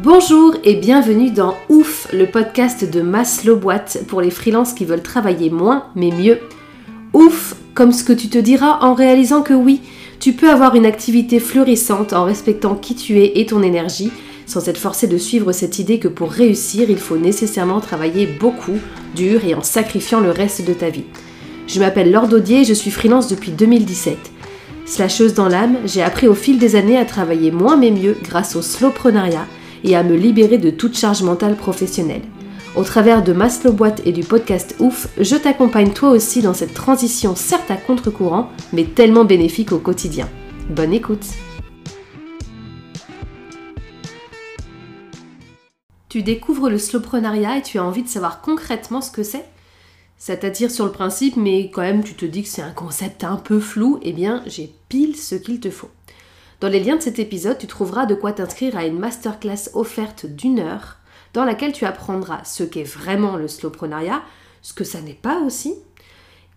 Bonjour et bienvenue dans Ouf, le podcast de Maslow Boîte pour les freelances qui veulent travailler moins mais mieux. Ouf, comme ce que tu te diras en réalisant que oui, tu peux avoir une activité florissante en respectant qui tu es et ton énergie, sans être forcé de suivre cette idée que pour réussir, il faut nécessairement travailler beaucoup, dur et en sacrifiant le reste de ta vie. Je m'appelle Laure Daudier et je suis freelance depuis 2017. Slasheuse dans l'âme, j'ai appris au fil des années à travailler moins mais mieux grâce au slowprenariat et à me libérer de toute charge mentale professionnelle. Au travers de Maslow Boîte et du podcast Ouf, je t'accompagne toi aussi dans cette transition certes à contre-courant, mais tellement bénéfique au quotidien. Bonne écoute Tu découvres le slowprenariat et tu as envie de savoir concrètement ce que c'est? Ça t'attire sur le principe, mais quand même tu te dis que c'est un concept un peu flou, eh bien j'ai pile ce qu'il te faut. Dans les liens de cet épisode, tu trouveras de quoi t'inscrire à une masterclass offerte d'une heure dans laquelle tu apprendras ce qu'est vraiment le slowprenariat, ce que ça n'est pas aussi,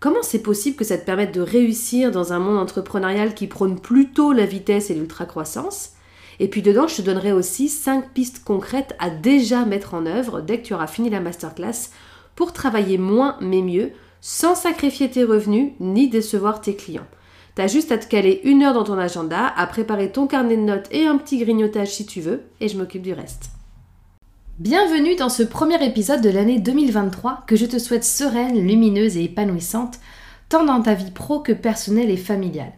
comment c'est possible que ça te permette de réussir dans un monde entrepreneurial qui prône plutôt la vitesse et l'ultra-croissance, et puis dedans, je te donnerai aussi 5 pistes concrètes à déjà mettre en œuvre dès que tu auras fini la masterclass pour travailler moins mais mieux, sans sacrifier tes revenus ni décevoir tes clients. T'as juste à te caler une heure dans ton agenda, à préparer ton carnet de notes et un petit grignotage si tu veux, et je m'occupe du reste. Bienvenue dans ce premier épisode de l'année 2023 que je te souhaite sereine, lumineuse et épanouissante, tant dans ta vie pro que personnelle et familiale.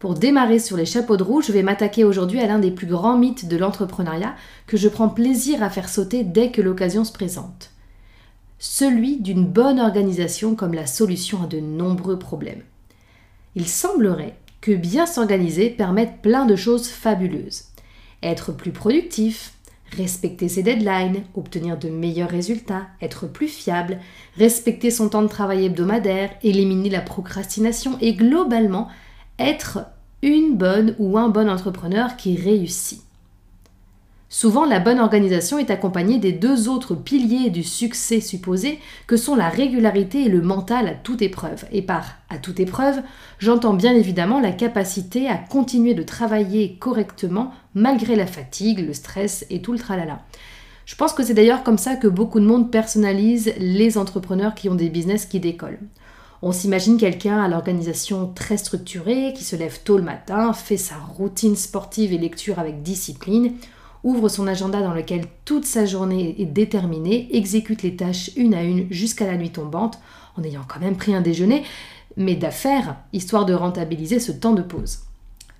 Pour démarrer sur les chapeaux de roue, je vais m'attaquer aujourd'hui à l'un des plus grands mythes de l'entrepreneuriat que je prends plaisir à faire sauter dès que l'occasion se présente. Celui d'une bonne organisation comme la solution à de nombreux problèmes. Il semblerait que bien s'organiser permette plein de choses fabuleuses. Être plus productif, respecter ses deadlines, obtenir de meilleurs résultats, être plus fiable, respecter son temps de travail hebdomadaire, éliminer la procrastination et globalement être une bonne ou un bon entrepreneur qui réussit. Souvent, la bonne organisation est accompagnée des deux autres piliers du succès supposé que sont la régularité et le mental à toute épreuve. Et par à toute épreuve, j'entends bien évidemment la capacité à continuer de travailler correctement malgré la fatigue, le stress et tout le tralala. Je pense que c'est d'ailleurs comme ça que beaucoup de monde personnalise les entrepreneurs qui ont des business qui décollent. On s'imagine quelqu'un à l'organisation très structurée, qui se lève tôt le matin, fait sa routine sportive et lecture avec discipline, ouvre son agenda dans lequel toute sa journée est déterminée, exécute les tâches une à une jusqu'à la nuit tombante, en ayant quand même pris un déjeuner, mais d'affaires, histoire de rentabiliser ce temps de pause.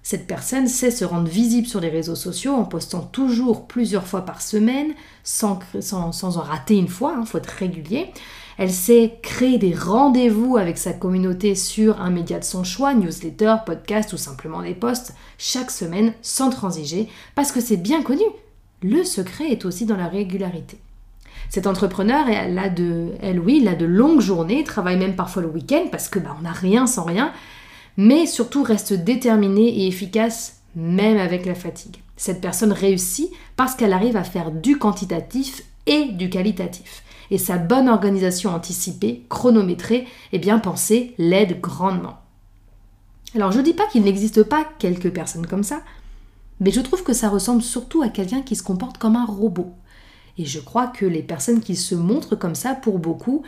Cette personne sait se rendre visible sur les réseaux sociaux en postant toujours plusieurs fois par semaine, sans, en rater une fois, il hein, faut être régulier. Elle sait créer des rendez-vous avec sa communauté sur un média de son choix, newsletter, podcast ou simplement des posts, chaque semaine sans transiger, parce que c'est bien connu. Le secret est aussi dans la régularité. Cet entrepreneur, elle a de, elle oui, il a de longues journées, travaille même parfois le week-end parce que bah, on n'a rien sans rien, mais surtout reste déterminé et efficace même avec la fatigue. Cette personne réussit parce qu'elle arrive à faire du quantitatif et du qualitatif et sa bonne organisation anticipée, chronométrée et bien pensée l'aide grandement. Alors je dis pas qu'il n'existe pas quelques personnes comme ça, mais je trouve que ça ressemble surtout à quelqu'un qui se comporte comme un robot. Et je crois que les personnes qui se montrent comme ça, pour beaucoup,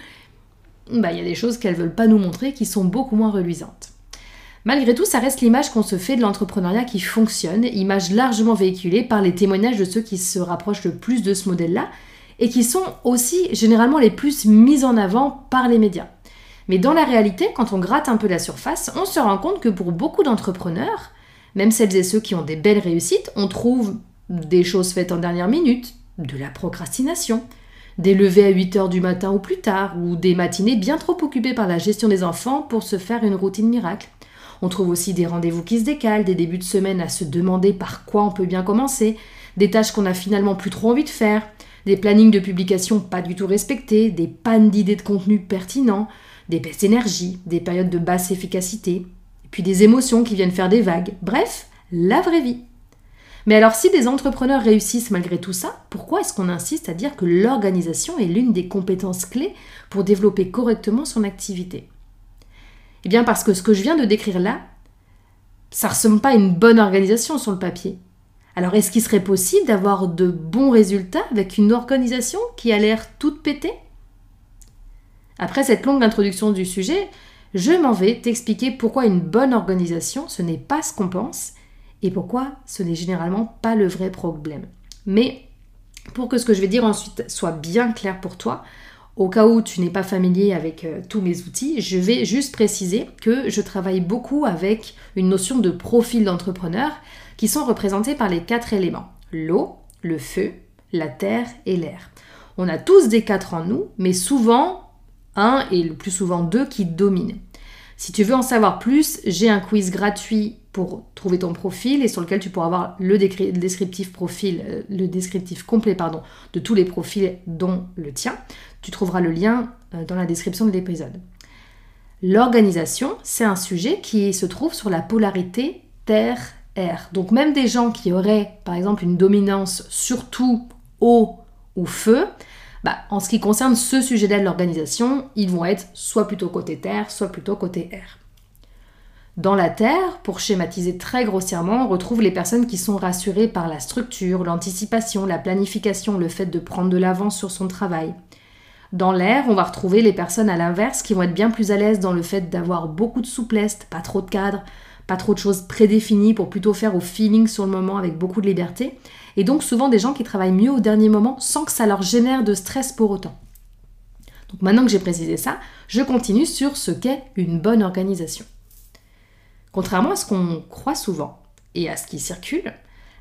bah, il y a des choses qu'elles ne veulent pas nous montrer qui sont beaucoup moins reluisantes. Malgré tout, ça reste l'image qu'on se fait de l'entrepreneuriat qui fonctionne, image largement véhiculée par les témoignages de ceux qui se rapprochent le plus de ce modèle-là, et qui sont aussi généralement les plus mises en avant par les médias. Mais dans la réalité, quand on gratte un peu la surface, on se rend compte que pour beaucoup d'entrepreneurs, même celles et ceux qui ont des belles réussites, on trouve des choses faites en dernière minute, de la procrastination, des levées à 8 heures du matin ou plus tard, ou des matinées bien trop occupées par la gestion des enfants pour se faire une routine miracle. On trouve aussi des rendez-vous qui se décalent, des débuts de semaine à se demander par quoi on peut bien commencer, des tâches qu'on a finalement plus trop envie de faire, des plannings de publication pas du tout respectés, des pannes d'idées de contenu pertinents, des baisses d'énergie, des périodes de basse efficacité, puis des émotions qui viennent faire des vagues. Bref, la vraie vie. Mais alors si des entrepreneurs réussissent malgré tout ça, pourquoi est-ce qu'on insiste à dire que l'organisation est l'une des compétences clés pour développer correctement son activité? Eh bien parce que ce que je viens de décrire là, ça ressemble pas à une bonne organisation sur le papier. Alors est-ce qu'il serait possible d'avoir de bons résultats avec une organisation qui a l'air toute pétée? Après cette longue introduction du sujet, je m'en vais t'expliquer pourquoi une bonne organisation, ce n'est pas ce qu'on pense, et pourquoi ce n'est généralement pas le vrai problème. Mais pour que ce que je vais dire ensuite soit bien clair pour toi, au cas où tu n'es pas familier avec euh, tous mes outils, je vais juste préciser que je travaille beaucoup avec une notion de profil d'entrepreneur qui sont représentés par les quatre éléments l'eau, le feu, la terre et l'air. On a tous des quatre en nous, mais souvent un et le plus souvent deux qui dominent. Si tu veux en savoir plus, j'ai un quiz gratuit pour trouver ton profil et sur lequel tu pourras avoir le, descriptif profil, euh, le descriptif complet de tous les profils dont le tien. Tu trouveras le lien euh, dans la description de l'épisode. L'organisation, c'est un sujet qui se trouve sur la polarité Donc même des gens qui auraient par exemple une dominance surtout eau ou feu, bah, en ce qui concerne ce sujet-là de l'organisation, ils vont être soit plutôt côté terre, soit plutôt côté air. Dans la Terre, pour schématiser très grossièrement, on retrouve les personnes qui sont rassurées par la structure, l'anticipation, la planification, le fait de prendre de l'avance sur son travail. Dans l'air, on va retrouver les personnes à l'inverse qui vont être bien plus à l'aise dans le fait d'avoir beaucoup de souplesse, pas trop de cadre, pas trop de choses prédéfinies pour plutôt faire au feeling sur le moment avec beaucoup de liberté. Et donc souvent des gens qui travaillent mieux au dernier moment sans que ça leur génère de stress pour autant. Donc maintenant que j'ai précisé ça, je continue sur ce qu'est une bonne organisation. Contrairement à ce qu'on croit souvent et à ce qui circule,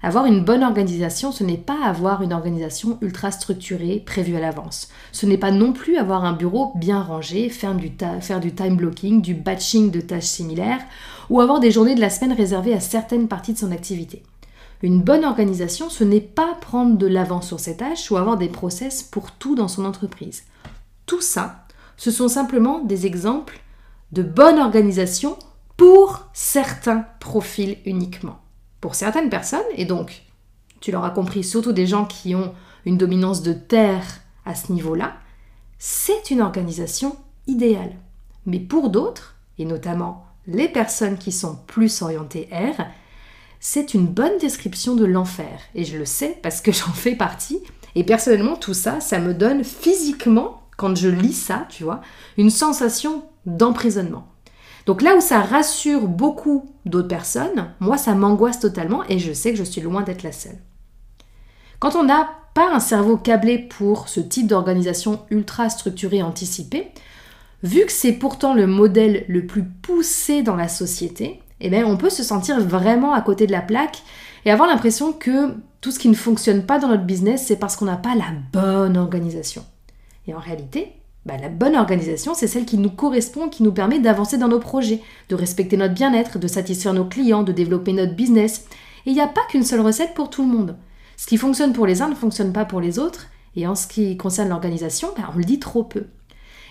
avoir une bonne organisation, ce n'est pas avoir une organisation ultra structurée, prévue à l'avance. Ce n'est pas non plus avoir un bureau bien rangé, faire du, faire du time blocking, du batching de tâches similaires, ou avoir des journées de la semaine réservées à certaines parties de son activité. Une bonne organisation, ce n'est pas prendre de l'avance sur ses tâches ou avoir des process pour tout dans son entreprise. Tout ça, ce sont simplement des exemples de bonne organisation pour certains profils uniquement. Pour certaines personnes, et donc tu l'auras compris, surtout des gens qui ont une dominance de terre à ce niveau-là, c'est une organisation idéale. Mais pour d'autres, et notamment les personnes qui sont plus orientées R, c'est une bonne description de l'enfer. Et je le sais parce que j'en fais partie. Et personnellement, tout ça, ça me donne physiquement, quand je lis ça, tu vois, une sensation d'emprisonnement. Donc là où ça rassure beaucoup d'autres personnes, moi ça m'angoisse totalement et je sais que je suis loin d'être la seule. Quand on n'a pas un cerveau câblé pour ce type d'organisation ultra structurée anticipée, vu que c'est pourtant le modèle le plus poussé dans la société, eh bien, on peut se sentir vraiment à côté de la plaque et avoir l'impression que tout ce qui ne fonctionne pas dans notre business, c'est parce qu'on n'a pas la bonne organisation. Et en réalité, bah, la bonne organisation, c'est celle qui nous correspond, qui nous permet d'avancer dans nos projets, de respecter notre bien-être, de satisfaire nos clients, de développer notre business. Et il n'y a pas qu'une seule recette pour tout le monde. Ce qui fonctionne pour les uns ne fonctionne pas pour les autres, et en ce qui concerne l'organisation, bah, on le dit trop peu.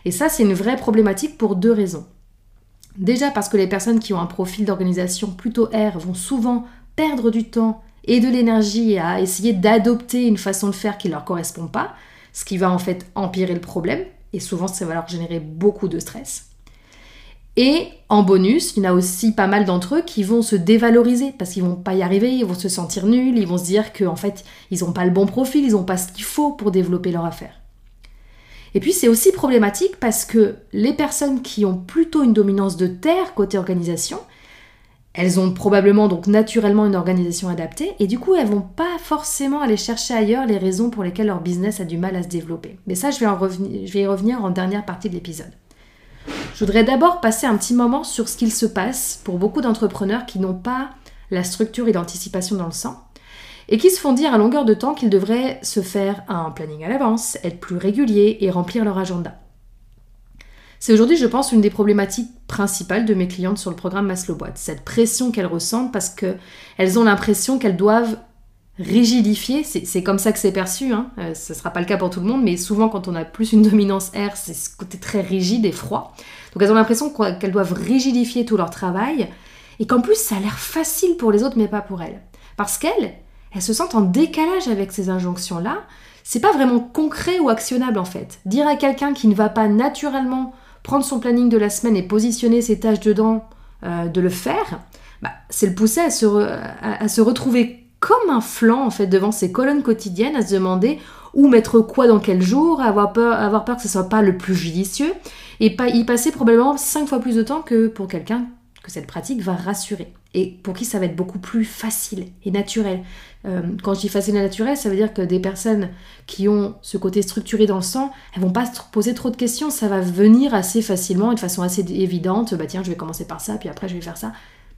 Et ça, c'est une vraie problématique pour deux raisons. Déjà parce que les personnes qui ont un profil d'organisation plutôt R vont souvent perdre du temps et de l'énergie à essayer d'adopter une façon de faire qui ne leur correspond pas, ce qui va en fait empirer le problème, et souvent ça va leur générer beaucoup de stress. Et en bonus, il y en a aussi pas mal d'entre eux qui vont se dévaloriser parce qu'ils vont pas y arriver, ils vont se sentir nuls, ils vont se dire qu'en fait, ils n'ont pas le bon profil, ils n'ont pas ce qu'il faut pour développer leur affaire. Et puis c'est aussi problématique parce que les personnes qui ont plutôt une dominance de terre côté organisation, elles ont probablement donc naturellement une organisation adaptée et du coup elles vont pas forcément aller chercher ailleurs les raisons pour lesquelles leur business a du mal à se développer. Mais ça je vais, y revenir en dernière partie de l'épisode. Je voudrais d'abord passer un petit moment sur ce qu'il se passe pour beaucoup d'entrepreneurs qui n'ont pas la structure et l'anticipation dans le sang et qui se font dire à longueur de temps qu'ils devraient se faire un planning à l'avance, être plus réguliers et remplir leur agenda. C'est aujourd'hui, je pense, une des problématiques principales de mes clientes sur le programme Maslow Boîte, cette pression qu'elles ressentent parce qu'elles ont l'impression qu'elles doivent rigidifier, c'est comme ça que c'est perçu, hein. euh, ce ne sera pas le cas pour tout le monde, mais souvent quand on a plus une dominance R, c'est ce côté très rigide et froid. Donc elles ont l'impression qu'elles doivent rigidifier tout leur travail, et qu'en plus ça a l'air facile pour les autres, mais pas pour elles. Parce qu'elles, elles se sentent en décalage avec ces injonctions-là. C'est pas vraiment concret ou actionnable en fait. Dire à quelqu'un qui ne va pas naturellement prendre son planning de la semaine et positionner ses tâches dedans, euh, de le faire, bah, c'est le pousser à se, retrouver comme un flanc en fait devant ses colonnes quotidiennes à se demander où mettre quoi dans quel jour, avoir peur, avoir peur que ce soit pas le plus judicieux, et pas, y passer probablement cinq fois plus de temps que pour quelqu'un que cette pratique va rassurer et pour qui ça va être beaucoup plus facile et naturel. Euh, quand je dis facile et naturel, ça veut dire que des personnes qui ont ce côté structuré dans le sang, elles vont pas se poser trop de questions, ça va venir assez facilement et de façon assez évidente. Bah tiens, je vais commencer par ça, puis après je vais faire ça.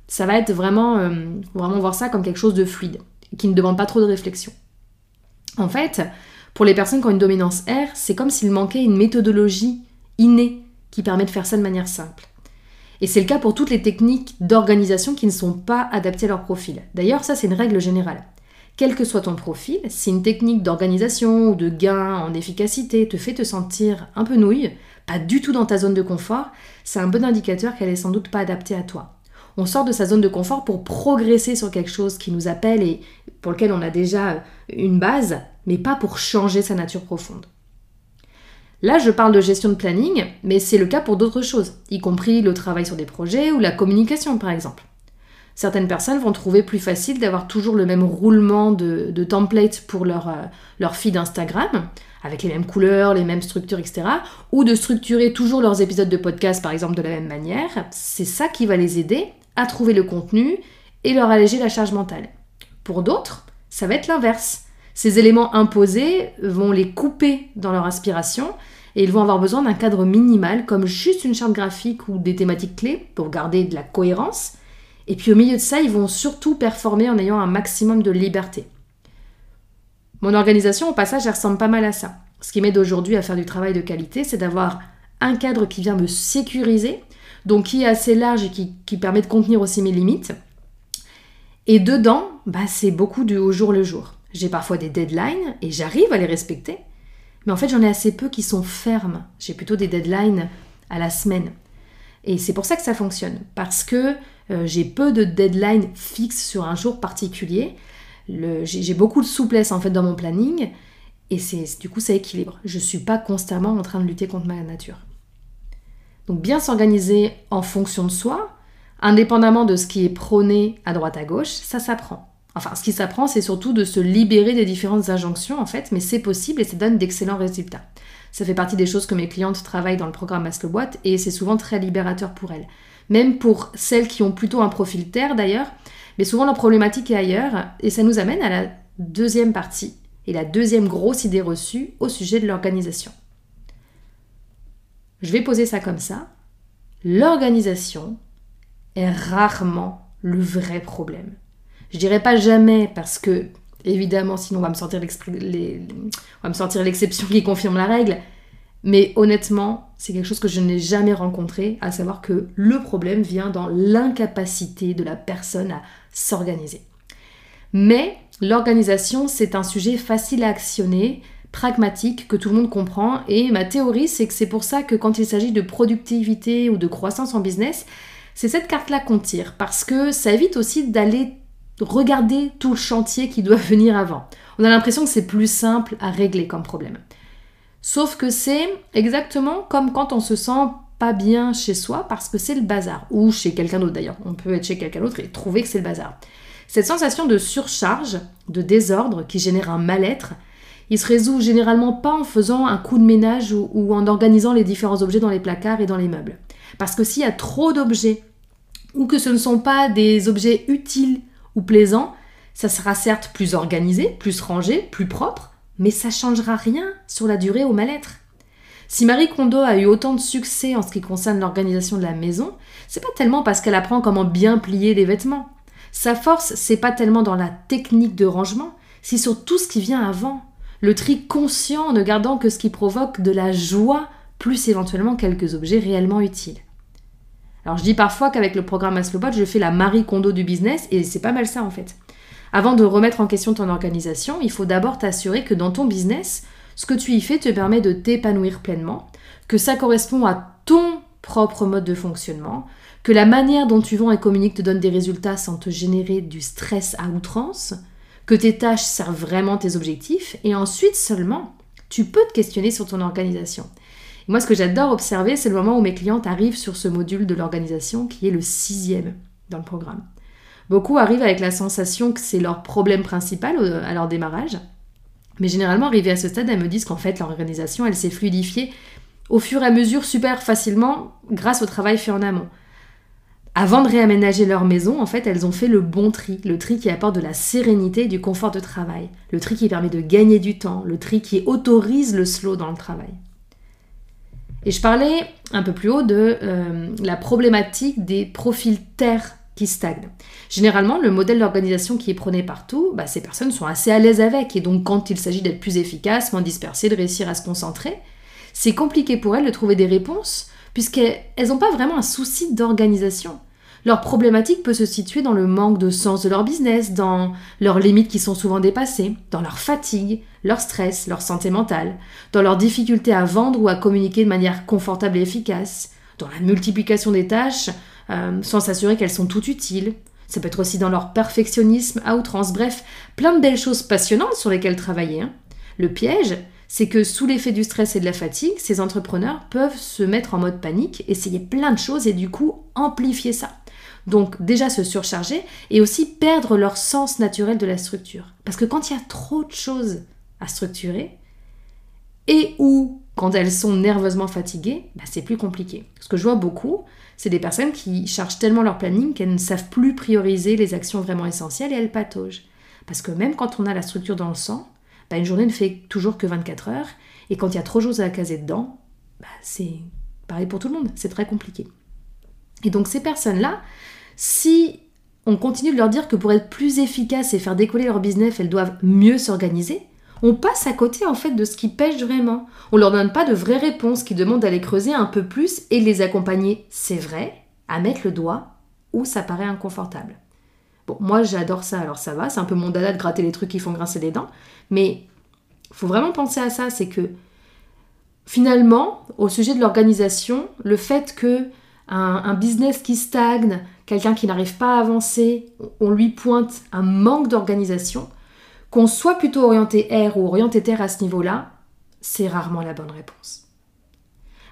Ça va être vraiment, euh, vraiment voir ça comme quelque chose de fluide, qui ne demande pas trop de réflexion. En fait, pour les personnes qui ont une dominance R, c'est comme s'il manquait une méthodologie innée qui permet de faire ça de manière simple. Et c'est le cas pour toutes les techniques d'organisation qui ne sont pas adaptées à leur profil. D'ailleurs, ça c'est une règle générale. Quel que soit ton profil, si une technique d'organisation ou de gain en efficacité te fait te sentir un peu nouille, pas du tout dans ta zone de confort, c'est un bon indicateur qu'elle est sans doute pas adaptée à toi. On sort de sa zone de confort pour progresser sur quelque chose qui nous appelle et pour lequel on a déjà une base, mais pas pour changer sa nature profonde. Là, je parle de gestion de planning, mais c'est le cas pour d'autres choses, y compris le travail sur des projets ou la communication par exemple. Certaines personnes vont trouver plus facile d'avoir toujours le même roulement de, de template pour leur, euh, leur feed Instagram, avec les mêmes couleurs, les mêmes structures, etc. Ou de structurer toujours leurs épisodes de podcast, par exemple, de la même manière. C'est ça qui va les aider à trouver le contenu et leur alléger la charge mentale. Pour d'autres, ça va être l'inverse. Ces éléments imposés vont les couper dans leur aspiration et ils vont avoir besoin d'un cadre minimal comme juste une charte graphique ou des thématiques clés pour garder de la cohérence. Et puis au milieu de ça, ils vont surtout performer en ayant un maximum de liberté. Mon organisation, au passage, elle ressemble pas mal à ça. Ce qui m'aide aujourd'hui à faire du travail de qualité, c'est d'avoir un cadre qui vient me sécuriser, donc qui est assez large et qui, permet de contenir aussi mes limites. Et dedans, bah, c'est beaucoup du au jour le jour. J'ai parfois des deadlines et j'arrive à les respecter, mais en fait, j'en ai assez peu qui sont fermes. J'ai plutôt des deadlines à la semaine. Et c'est pour ça que ça fonctionne. Parce que euh, j'ai peu de deadlines fixes sur un jour particulier. J'ai beaucoup de souplesse en fait dans mon planning. Et c'est du coup, ça équilibre. Je ne suis pas constamment en train de lutter contre ma nature. Donc bien s'organiser en fonction de soi, indépendamment de ce qui est prôné à droite à gauche, ça s'apprend. Enfin, ce qui s'apprend, c'est surtout de se libérer des différentes injonctions, en fait, mais c'est possible et ça donne d'excellents résultats. Ça fait partie des choses que mes clientes travaillent dans le programme Ask Boîte et c'est souvent très libérateur pour elles. Même pour celles qui ont plutôt un profil terre d'ailleurs, mais souvent la problématique est ailleurs et ça nous amène à la deuxième partie et la deuxième grosse idée reçue au sujet de l'organisation. Je vais poser ça comme ça. L'organisation est rarement le vrai problème. Je dirais pas jamais parce que, évidemment, sinon on va me sortir l'exception qui confirme la règle. Mais honnêtement, c'est quelque chose que je n'ai jamais rencontré, à savoir que le problème vient dans l'incapacité de la personne à s'organiser. Mais l'organisation, c'est un sujet facile à actionner, pragmatique, que tout le monde comprend, et ma théorie, c'est que c'est pour ça que quand il s'agit de productivité ou de croissance en business, c'est cette carte-là qu'on tire, parce que ça évite aussi d'aller regarder tout le chantier qui doit venir avant. On a l'impression que c'est plus simple à régler comme problème. Sauf que c'est exactement comme quand on se sent pas bien chez soi parce que c'est le bazar, ou chez quelqu'un d'autre d'ailleurs. On peut être chez quelqu'un d'autre et trouver que c'est le bazar. Cette sensation de surcharge, de désordre qui génère un mal-être, il se résout généralement pas en faisant un coup de ménage ou, ou en organisant les différents objets dans les placards et dans les meubles. Parce que s'il y a trop d'objets, ou que ce ne sont pas des objets utiles ou plaisant, ça sera certes plus organisé, plus rangé, plus propre, mais ça changera rien sur la durée au mal-être. Si Marie Kondo a eu autant de succès en ce qui concerne l'organisation de la maison, c'est pas tellement parce qu'elle apprend comment bien plier les vêtements. Sa force, c'est pas tellement dans la technique de rangement, c'est sur tout ce qui vient avant. Le tri conscient en ne gardant que ce qui provoque de la joie, plus éventuellement quelques objets réellement utiles. Alors je dis parfois qu'avec le programme Aslobot, je fais la Marie Kondo du business et c'est pas mal ça en fait. Avant de remettre en question ton organisation, il faut d'abord t'assurer que dans ton business, ce que tu y fais te permet de t'épanouir pleinement, que ça correspond à ton propre mode de fonctionnement, que la manière dont tu vends et communiques te donne des résultats sans te générer du stress à outrance, que tes tâches servent vraiment tes objectifs, et ensuite seulement, tu peux te questionner sur ton organisation moi, ce que j'adore observer, c'est le moment où mes clientes arrivent sur ce module de l'organisation qui est le sixième dans le programme. Beaucoup arrivent avec la sensation que c'est leur problème principal à leur démarrage. Mais généralement, arrivées à ce stade, elles me disent qu'en fait, leur elle s'est fluidifiée au fur et à mesure super facilement grâce au travail fait en amont. Avant de réaménager leur maison, en fait, elles ont fait le bon tri, le tri qui apporte de la sérénité et du confort de travail, le tri qui permet de gagner du temps, le tri qui autorise le slow dans le travail. Et je parlais un peu plus haut de euh, la problématique des profils terre qui stagnent. Généralement, le modèle d'organisation qui est prôné partout, bah, ces personnes sont assez à l'aise avec, et donc quand il s'agit d'être plus efficace, moins dispersées, de réussir à se concentrer, c'est compliqué pour elles de trouver des réponses, puisqu'elles n'ont pas vraiment un souci d'organisation. Leur problématique peut se situer dans le manque de sens de leur business, dans leurs limites qui sont souvent dépassées, dans leur fatigue, leur stress, leur santé mentale, dans leur difficulté à vendre ou à communiquer de manière confortable et efficace, dans la multiplication des tâches euh, sans s'assurer qu'elles sont toutes utiles. Ça peut être aussi dans leur perfectionnisme à outrance. Bref, plein de belles choses passionnantes sur lesquelles travailler. Hein. Le piège, c'est que sous l'effet du stress et de la fatigue, ces entrepreneurs peuvent se mettre en mode panique, essayer plein de choses et du coup amplifier ça. Donc déjà se surcharger et aussi perdre leur sens naturel de la structure. Parce que quand il y a trop de choses à structurer, et ou quand elles sont nerveusement fatiguées, bah, c'est plus compliqué. Ce que je vois beaucoup, c'est des personnes qui chargent tellement leur planning qu'elles ne savent plus prioriser les actions vraiment essentielles et elles pataugent. Parce que même quand on a la structure dans le sang, bah, une journée ne fait toujours que 24 heures, et quand il y a trop de choses à caser dedans, bah, c'est pareil pour tout le monde, c'est très compliqué. Et donc ces personnes-là, si on continue de leur dire que pour être plus efficace et faire décoller leur business, elles doivent mieux s'organiser, on passe à côté en fait de ce qui pêche vraiment. On leur donne pas de vraies réponses qui demandent d'aller creuser un peu plus et les accompagner, c'est vrai, à mettre le doigt où ça paraît inconfortable. Bon, moi j'adore ça, alors ça va, c'est un peu mon dada de gratter les trucs qui font grincer les dents, mais faut vraiment penser à ça, c'est que finalement, au sujet de l'organisation, le fait que un, business qui stagne, quelqu'un qui n'arrive pas à avancer, on lui pointe un manque d'organisation, qu'on soit plutôt orienté R ou orienté terre à ce niveau-là, c'est rarement la bonne réponse.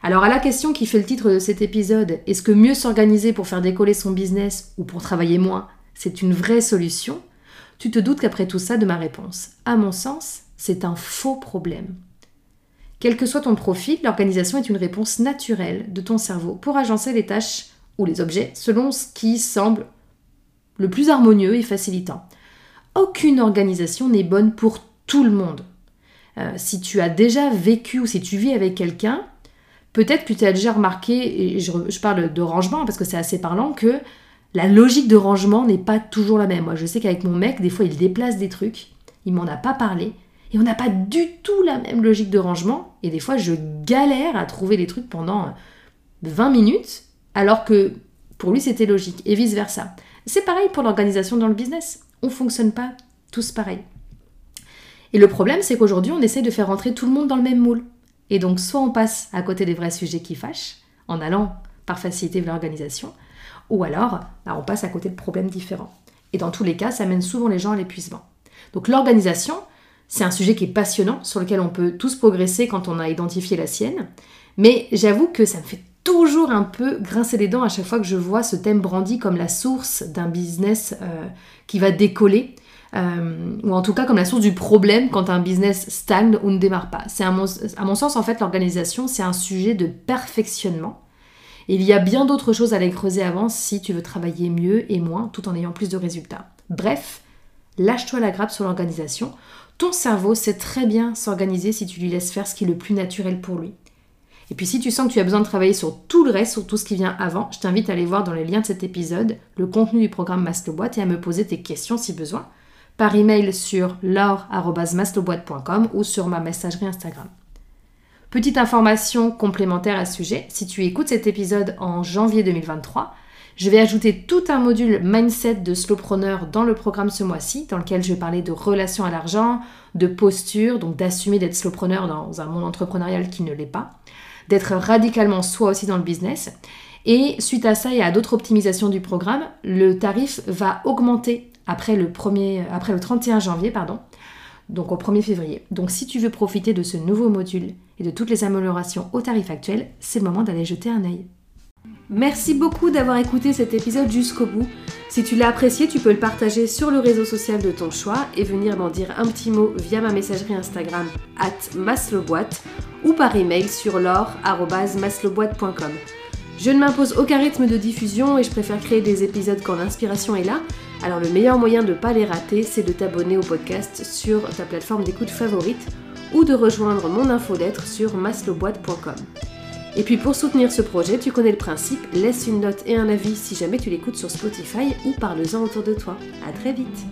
Alors à la question qui fait le titre de cet épisode, est-ce que mieux s'organiser pour faire décoller son business ou pour travailler moins, c'est une vraie solution? Tu te doutes qu'après tout ça de ma réponse. À mon sens, c'est un faux problème. Quel que soit ton profil, l'organisation est une réponse naturelle de ton cerveau pour agencer les tâches ou les objets selon ce qui semble le plus harmonieux et facilitant. Aucune organisation n'est bonne pour tout le monde. Euh, si tu as déjà vécu ou si tu vis avec quelqu'un, peut-être que tu as déjà remarqué, et je, je parle de rangement parce que c'est assez parlant, que la logique de rangement n'est pas toujours la même. Moi, je sais qu'avec mon mec, des fois, il déplace des trucs, il m'en a pas parlé, et on n'a pas du tout la même logique de rangement. Et des fois, je galère à trouver les trucs pendant 20 minutes, alors que pour lui, c'était logique. Et vice-versa. C'est pareil pour l'organisation dans le business. On ne fonctionne pas tous pareil. Et le problème, c'est qu'aujourd'hui, on essaie de faire rentrer tout le monde dans le même moule. Et donc, soit on passe à côté des vrais sujets qui fâchent, en allant par facilité vers l'organisation, ou alors bah, on passe à côté de problèmes différents. Et dans tous les cas, ça mène souvent les gens à l'épuisement. Donc l'organisation, c'est un sujet qui est passionnant, sur lequel on peut tous progresser quand on a identifié la sienne. Mais j'avoue que ça me fait toujours un peu grincer les dents à chaque fois que je vois ce thème brandi comme la source d'un business euh, qui va décoller. Euh, ou en tout cas comme la source du problème quand un business stagne ou ne démarre pas. C'est à mon, à mon sens en fait l'organisation c'est un sujet de perfectionnement. il y a bien d'autres choses à aller creuser avant si tu veux travailler mieux et moins tout en ayant plus de résultats. Bref, lâche-toi la grappe sur l'organisation. Ton cerveau sait très bien s'organiser si tu lui laisses faire ce qui est le plus naturel pour lui. Et puis si tu sens que tu as besoin de travailler sur tout le reste, sur tout ce qui vient avant, je t'invite à aller voir dans les liens de cet épisode le contenu du programme Masterboîte et à me poser tes questions si besoin par email sur laure.masterboîte.com ou sur ma messagerie Instagram. Petite information complémentaire à ce sujet, si tu écoutes cet épisode en janvier 2023, je vais ajouter tout un module mindset de slowpreneur dans le programme ce mois-ci, dans lequel je vais parler de relations à l'argent, de posture, donc d'assumer d'être slowpreneur dans un monde entrepreneurial qui ne l'est pas, d'être radicalement soi aussi dans le business. Et suite à ça et à d'autres optimisations du programme, le tarif va augmenter après le, après le 31 janvier, pardon, donc au 1er février. Donc si tu veux profiter de ce nouveau module et de toutes les améliorations au tarif actuel, c'est le moment d'aller jeter un œil. Merci beaucoup d'avoir écouté cet épisode jusqu'au bout. Si tu l'as apprécié, tu peux le partager sur le réseau social de ton choix et venir m'en dire un petit mot via ma messagerie Instagram at masleboite ou par email sur l'or.masleboite.com. Je ne m'impose aucun rythme de diffusion et je préfère créer des épisodes quand l'inspiration est là. Alors le meilleur moyen de ne pas les rater, c'est de t'abonner au podcast sur ta plateforme d'écoute favorite ou de rejoindre mon infolettre sur masleboite.com. Et puis pour soutenir ce projet, tu connais le principe, laisse une note et un avis si jamais tu l'écoutes sur Spotify ou parle-en autour de toi. A très vite